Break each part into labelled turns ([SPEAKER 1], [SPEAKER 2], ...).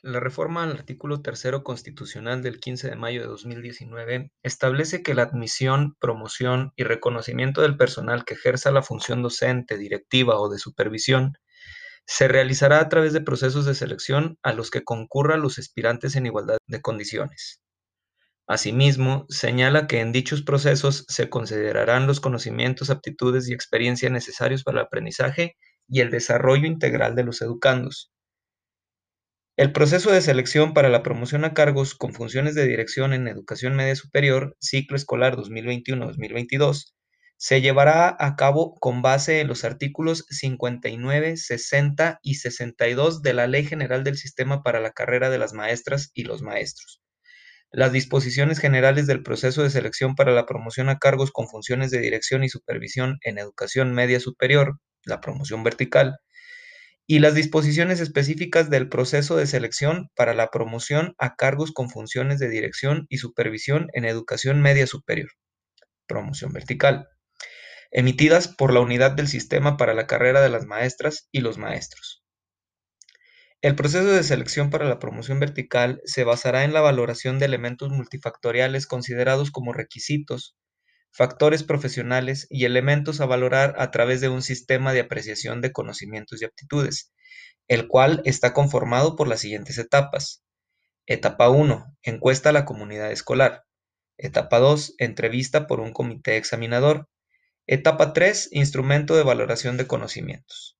[SPEAKER 1] La reforma al artículo tercero constitucional del 15 de mayo de 2019 establece que la admisión, promoción y reconocimiento del personal que ejerza la función docente, directiva o de supervisión se realizará a través de procesos de selección a los que concurran los aspirantes en igualdad de condiciones. Asimismo, señala que en dichos procesos se considerarán los conocimientos, aptitudes y experiencia necesarios para el aprendizaje y el desarrollo integral de los educandos. El proceso de selección para la promoción a cargos con funciones de dirección en educación media superior, ciclo escolar 2021-2022, se llevará a cabo con base en los artículos 59, 60 y 62 de la Ley General del Sistema para la Carrera de las Maestras y los Maestros. Las disposiciones generales del proceso de selección para la promoción a cargos con funciones de dirección y supervisión en educación media superior, la promoción vertical, y las disposiciones específicas del proceso de selección para la promoción a cargos con funciones de dirección y supervisión en educación media superior, promoción vertical emitidas por la Unidad del Sistema para la Carrera de las Maestras y los Maestros. El proceso de selección para la promoción vertical se basará en la valoración de elementos multifactoriales considerados como requisitos, factores profesionales y elementos a valorar a través de un sistema de apreciación de conocimientos y aptitudes, el cual está conformado por las siguientes etapas. Etapa 1. Encuesta a la comunidad escolar. Etapa 2. Entrevista por un comité examinador. Etapa 3. Instrumento de valoración de conocimientos.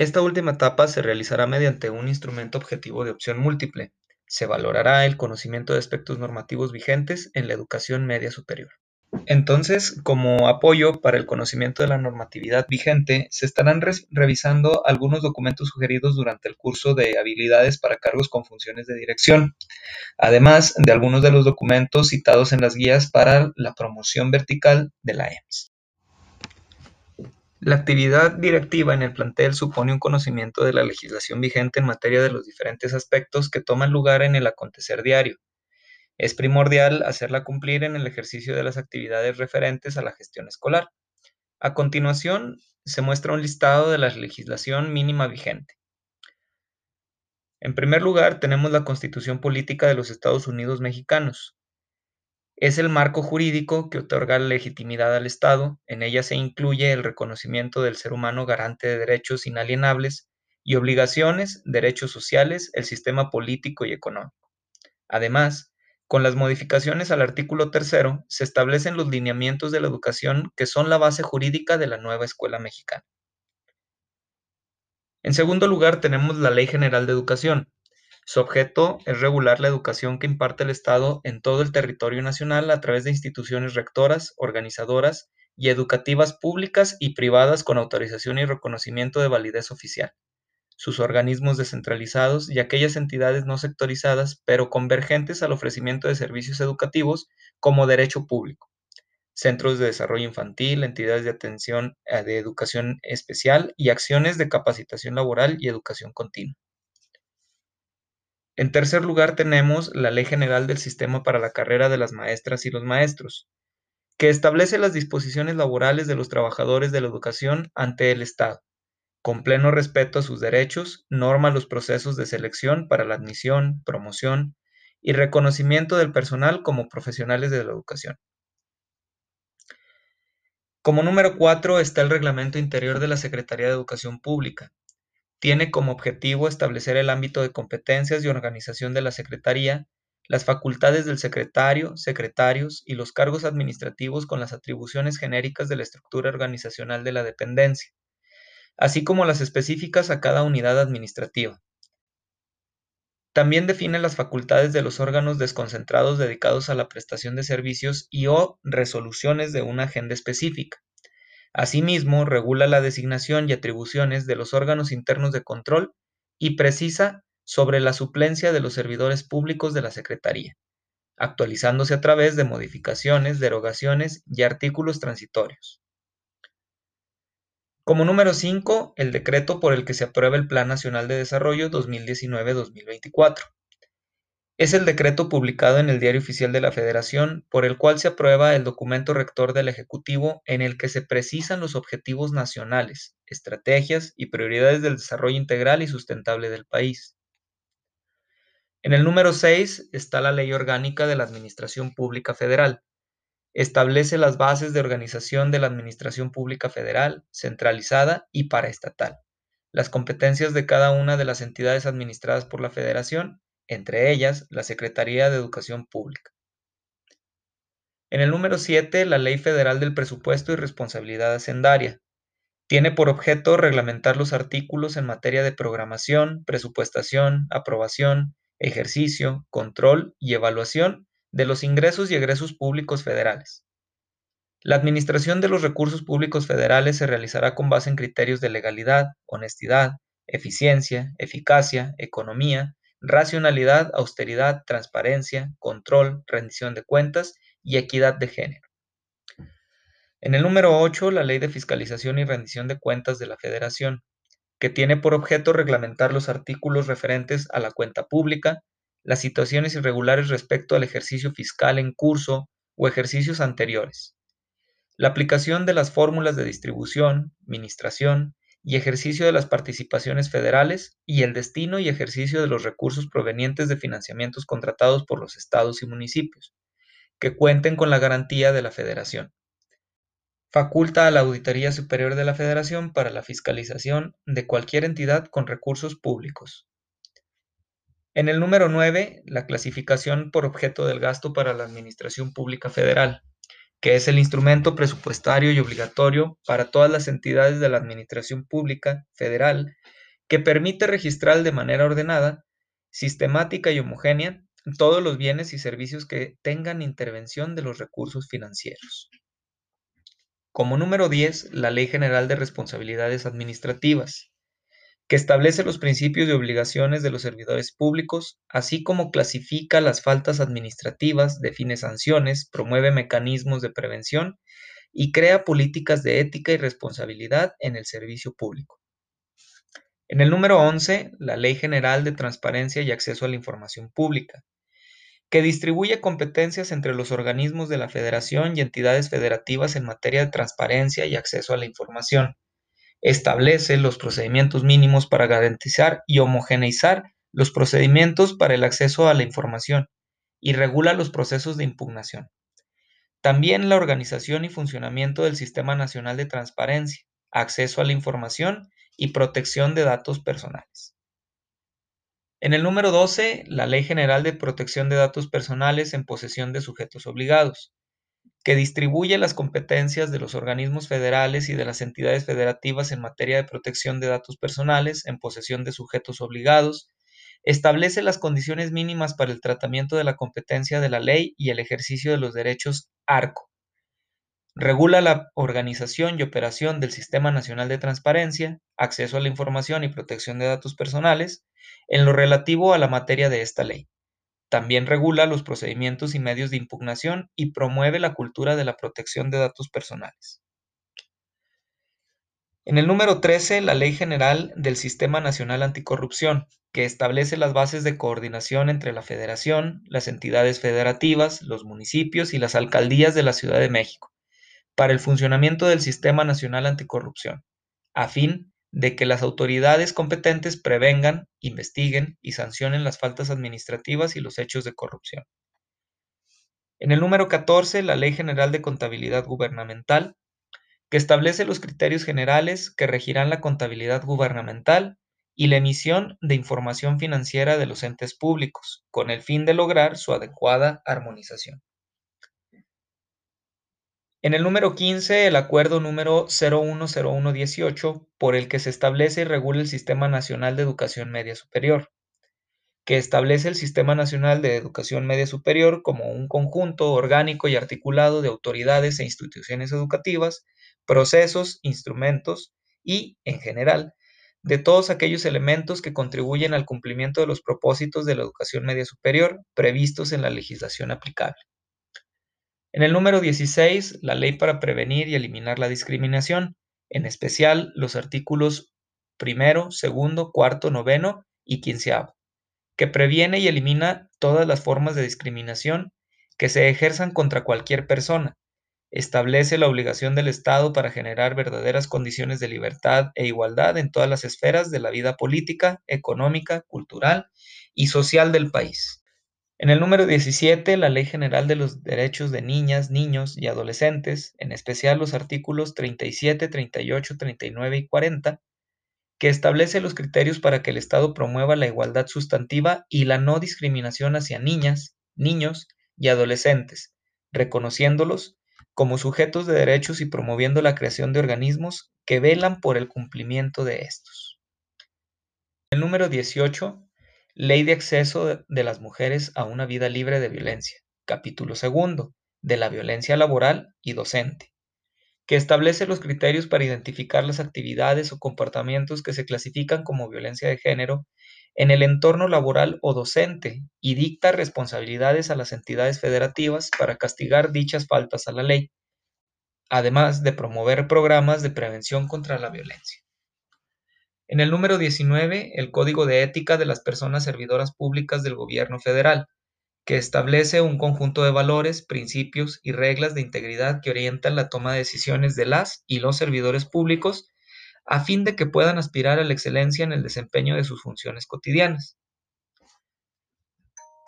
[SPEAKER 1] Esta última etapa se realizará mediante un instrumento objetivo de opción múltiple. Se valorará el conocimiento de aspectos normativos vigentes en la educación media superior. Entonces, como apoyo para el conocimiento de la normatividad vigente, se estarán revisando algunos documentos sugeridos durante el curso de habilidades para cargos con funciones de dirección, además de algunos de los documentos citados en las guías para la promoción vertical de la EMS. La actividad directiva en el plantel supone un conocimiento de la legislación vigente en materia de los diferentes aspectos que toman lugar en el acontecer diario. Es primordial hacerla cumplir en el ejercicio de las actividades referentes a la gestión escolar. A continuación, se muestra un listado de la legislación mínima vigente. En primer lugar, tenemos la Constitución Política de los Estados Unidos Mexicanos, es el marco jurídico que otorga legitimidad al Estado. En ella se incluye el reconocimiento del ser humano garante de derechos inalienables y obligaciones, derechos sociales, el sistema político y económico. Además, con las modificaciones al artículo tercero, se establecen los lineamientos de la educación que son la base jurídica de la nueva escuela mexicana. En segundo lugar, tenemos la Ley General de Educación, su objeto es regular la educación que imparte el Estado en todo el territorio nacional a través de instituciones rectoras, organizadoras y educativas públicas y privadas con autorización y reconocimiento de validez oficial, sus organismos descentralizados y aquellas entidades no sectorizadas pero convergentes al ofrecimiento de servicios educativos como derecho público, centros de desarrollo infantil, entidades de atención eh, de educación especial y acciones de capacitación laboral y educación continua. En tercer lugar tenemos la Ley General del Sistema para la Carrera de las Maestras y los Maestros, que establece las disposiciones laborales de los trabajadores de la educación ante el Estado. Con pleno respeto a sus derechos, norma los procesos de selección para la admisión, promoción y reconocimiento del personal como profesionales de la educación. Como número cuatro está el Reglamento Interior de la Secretaría de Educación Pública, tiene como objetivo establecer el ámbito de competencias y organización de la Secretaría, las facultades del secretario, secretarios y los cargos administrativos con las atribuciones genéricas de la estructura organizacional de la dependencia, así como las específicas a cada unidad administrativa. También define las facultades de los órganos desconcentrados dedicados a la prestación de servicios y o resoluciones de una agenda específica. Asimismo, regula la designación y atribuciones de los órganos internos de control y precisa sobre la suplencia de los servidores públicos de la Secretaría, actualizándose a través de modificaciones, derogaciones y artículos transitorios. Como número 5, el decreto por el que se aprueba el Plan Nacional de Desarrollo 2019-2024. Es el decreto publicado en el Diario Oficial de la Federación por el cual se aprueba el documento rector del Ejecutivo en el que se precisan los objetivos nacionales, estrategias y prioridades del desarrollo integral y sustentable del país. En el número 6 está la Ley Orgánica de la Administración Pública Federal. Establece las bases de organización de la Administración Pública Federal, centralizada y paraestatal, las competencias de cada una de las entidades administradas por la Federación entre ellas la Secretaría de Educación Pública. En el número 7, la Ley Federal del Presupuesto y Responsabilidad Hacendaria. Tiene por objeto reglamentar los artículos en materia de programación, presupuestación, aprobación, ejercicio, control y evaluación de los ingresos y egresos públicos federales. La administración de los recursos públicos federales se realizará con base en criterios de legalidad, honestidad, eficiencia, eficacia, economía, racionalidad, austeridad, transparencia, control, rendición de cuentas y equidad de género. En el número 8, la Ley de Fiscalización y Rendición de Cuentas de la Federación, que tiene por objeto reglamentar los artículos referentes a la cuenta pública, las situaciones irregulares respecto al ejercicio fiscal en curso o ejercicios anteriores, la aplicación de las fórmulas de distribución, administración, y ejercicio de las participaciones federales y el destino y ejercicio de los recursos provenientes de financiamientos contratados por los estados y municipios, que cuenten con la garantía de la federación. Faculta a la Auditoría Superior de la Federación para la fiscalización de cualquier entidad con recursos públicos. En el número 9, la clasificación por objeto del gasto para la Administración Pública Federal que es el instrumento presupuestario y obligatorio para todas las entidades de la Administración Pública Federal, que permite registrar de manera ordenada, sistemática y homogénea todos los bienes y servicios que tengan intervención de los recursos financieros. Como número 10, la Ley General de Responsabilidades Administrativas, que establece los principios y obligaciones de los servidores públicos, así como clasifica las faltas administrativas, define sanciones, promueve mecanismos de prevención y crea políticas de ética y responsabilidad en el servicio público. En el número 11, la Ley General de Transparencia y Acceso a la Información Pública, que distribuye competencias entre los organismos de la Federación y entidades federativas en materia de transparencia y acceso a la información establece los procedimientos mínimos para garantizar y homogeneizar los procedimientos para el acceso a la información y regula los procesos de impugnación. También la organización y funcionamiento del Sistema Nacional de Transparencia, acceso a la información y protección de datos personales. En el número 12, la Ley General de Protección de Datos Personales en posesión de sujetos obligados, que distribuye las competencias de los organismos federales y de las entidades federativas en materia de protección de datos personales en posesión de sujetos obligados, establece las condiciones mínimas para el tratamiento de la competencia de la ley y el ejercicio de los derechos ARCO. Regula la organización y operación del Sistema Nacional de Transparencia, acceso a la información y protección de datos personales, en lo relativo a la materia de esta ley. También regula los procedimientos y medios de impugnación y promueve la cultura de la protección de datos personales. En el número 13, la Ley General del Sistema Nacional Anticorrupción, que establece las bases de coordinación entre la Federación, las entidades federativas, los municipios y las alcaldías de la Ciudad de México, para el funcionamiento del Sistema Nacional Anticorrupción, a fin de que las autoridades competentes prevengan, investiguen y sancionen las faltas administrativas y los hechos de corrupción. En el número 14, la Ley General de Contabilidad Gubernamental, que establece los criterios generales que regirán la contabilidad gubernamental y la emisión de información financiera de los entes públicos, con el fin de lograr su adecuada armonización. En el número 15, el acuerdo número 010118, por el que se establece y regula el Sistema Nacional de Educación Media Superior, que establece el Sistema Nacional de Educación Media Superior como un conjunto orgánico y articulado de autoridades e instituciones educativas, procesos, instrumentos y, en general, de todos aquellos elementos que contribuyen al cumplimiento de los propósitos de la educación media superior previstos en la legislación aplicable. En el número 16, la ley para prevenir y eliminar la discriminación, en especial los artículos primero, segundo, cuarto, noveno y quinceavo, que previene y elimina todas las formas de discriminación que se ejerzan contra cualquier persona. Establece la obligación del Estado para generar verdaderas condiciones de libertad e igualdad en todas las esferas de la vida política, económica, cultural y social del país. En el número 17, la Ley General de los Derechos de Niñas, Niños y Adolescentes, en especial los artículos 37, 38, 39 y 40, que establece los criterios para que el Estado promueva la igualdad sustantiva y la no discriminación hacia niñas, niños y adolescentes, reconociéndolos como sujetos de derechos y promoviendo la creación de organismos que velan por el cumplimiento de estos. El número 18 Ley de acceso de las mujeres a una vida libre de violencia. Capítulo segundo, de la violencia laboral y docente, que establece los criterios para identificar las actividades o comportamientos que se clasifican como violencia de género en el entorno laboral o docente y dicta responsabilidades a las entidades federativas para castigar dichas faltas a la ley, además de promover programas de prevención contra la violencia. En el número 19, el Código de Ética de las Personas Servidoras Públicas del Gobierno Federal, que establece un conjunto de valores, principios y reglas de integridad que orientan la toma de decisiones de las y los servidores públicos a fin de que puedan aspirar a la excelencia en el desempeño de sus funciones cotidianas.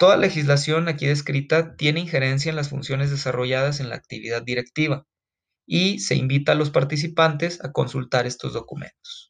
[SPEAKER 1] Toda legislación aquí descrita tiene injerencia en las funciones desarrolladas en la actividad directiva y se invita a los participantes a consultar estos documentos.